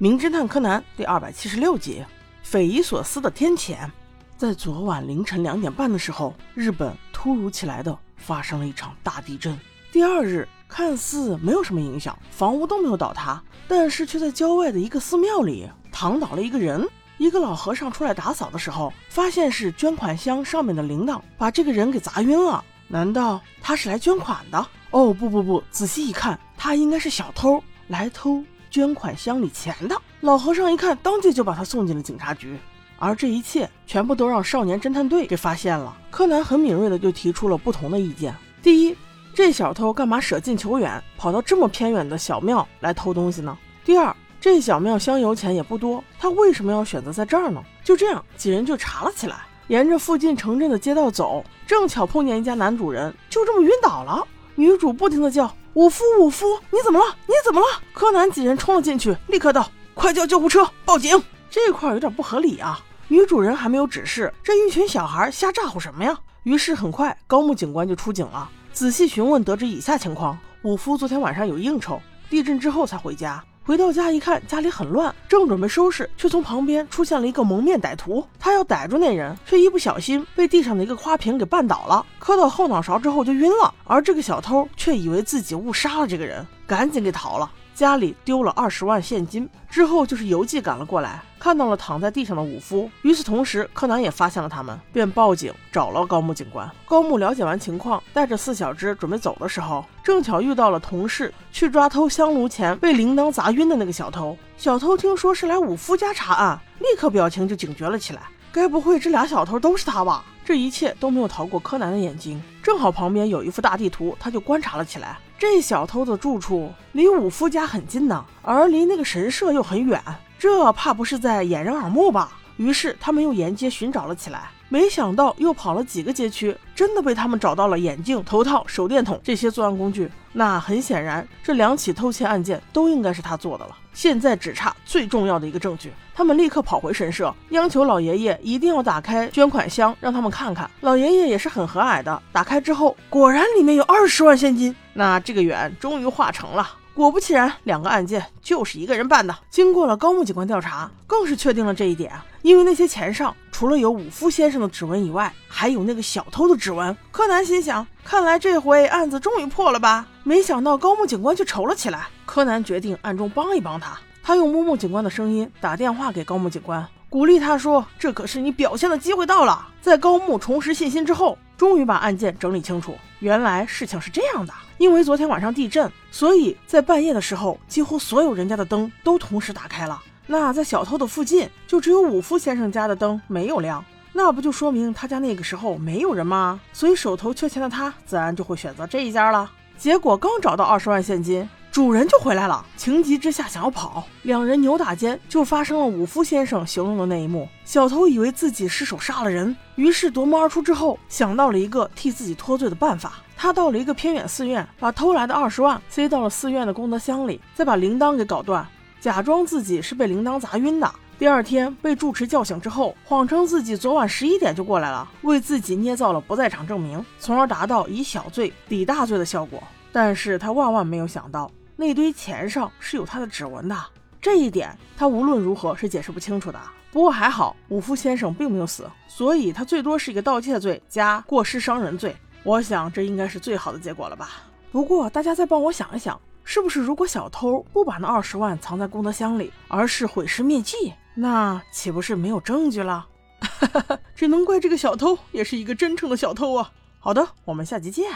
名侦探柯南第二百七十六集：匪夷所思的天谴。在昨晚凌晨两点半的时候，日本突如其来的发生了一场大地震。第二日看似没有什么影响，房屋都没有倒塌，但是却在郊外的一个寺庙里躺倒了一个人。一个老和尚出来打扫的时候，发现是捐款箱上面的铃铛把这个人给砸晕了。难道他是来捐款的？哦不不不，仔细一看，他应该是小偷来偷捐款箱里钱的。老和尚一看，当即就把他送进了警察局。而这一切全部都让少年侦探队给发现了。柯南很敏锐的就提出了不同的意见。第一，这小偷干嘛舍近求远，跑到这么偏远的小庙来偷东西呢？第二，这小庙香油钱也不多，他为什么要选择在这儿呢？就这样，几人就查了起来。沿着附近城镇的街道走，正巧碰见一家男主人，就这么晕倒了。女主不停的叫：“五夫，五夫，你怎么了？你怎么了？”柯南几人冲了进去，立刻道：“快叫救护车，报警！”这块有点不合理啊！女主人还没有指示，这一群小孩瞎咋呼什么呀？于是很快，高木警官就出警了。仔细询问，得知以下情况：五夫昨天晚上有应酬，地震之后才回家。回到家一看，家里很乱，正准备收拾，却从旁边出现了一个蒙面歹徒。他要逮住那人，却一不小心被地上的一个花瓶给绊倒了，磕到后脑勺之后就晕了。而这个小偷却以为自己误杀了这个人，赶紧给逃了。家里丢了二十万现金之后，就是游记赶了过来，看到了躺在地上的武夫。与此同时，柯南也发现了他们，便报警找了高木警官。高木了解完情况，带着四小只准备走的时候，正巧遇到了同事去抓偷香炉前被铃铛砸晕的那个小偷。小偷听说是来武夫家查案，立刻表情就警觉了起来。该不会这俩小偷都是他吧？这一切都没有逃过柯南的眼睛。正好旁边有一幅大地图，他就观察了起来。这小偷的住处离武夫家很近呢，而离那个神社又很远，这怕不是在掩人耳目吧？于是他们又沿街寻找了起来。没想到又跑了几个街区，真的被他们找到了眼镜、头套、手电筒这些作案工具。那很显然，这两起偷窃案件都应该是他做的了。现在只差最重要的一个证据。他们立刻跑回神社，央求老爷爷一定要打开捐款箱，让他们看看。老爷爷也是很和蔼的，打开之后，果然里面有二十万现金。那这个缘终于化成了。果不其然，两个案件就是一个人办的。经过了高木警官调查，更是确定了这一点。因为那些钱上除了有武夫先生的指纹以外，还有那个小偷的指纹。柯南心想，看来这回案子终于破了吧？没想到高木警官却愁了起来。柯南决定暗中帮一帮他。他用木木警官的声音打电话给高木警官，鼓励他说：“这可是你表现的机会到了。”在高木重拾信心之后，终于把案件整理清楚。原来事情是这样的。因为昨天晚上地震，所以在半夜的时候，几乎所有人家的灯都同时打开了。那在小偷的附近，就只有武夫先生家的灯没有亮。那不就说明他家那个时候没有人吗？所以手头缺钱的他，自然就会选择这一家了。结果刚找到二十万现金，主人就回来了。情急之下想要跑，两人扭打间就发生了武夫先生形容的那一幕。小偷以为自己失手杀了人，于是夺门而出之后，想到了一个替自己脱罪的办法。他到了一个偏远寺院，把偷来的二十万塞到了寺院的功德箱里，再把铃铛给搞断，假装自己是被铃铛砸晕的。第二天被住持叫醒之后，谎称自己昨晚十一点就过来了，为自己捏造了不在场证明，从而达到以小罪抵大罪的效果。但是他万万没有想到，那堆钱上是有他的指纹的，这一点他无论如何是解释不清楚的。不过还好，武夫先生并没有死，所以他最多是一个盗窃罪加过失伤人罪。我想这应该是最好的结果了吧。不过大家再帮我想一想，是不是如果小偷不把那二十万藏在功德箱里，而是毁尸灭迹，那岂不是没有证据了？只能怪这个小偷也是一个真诚的小偷啊。好的，我们下集见。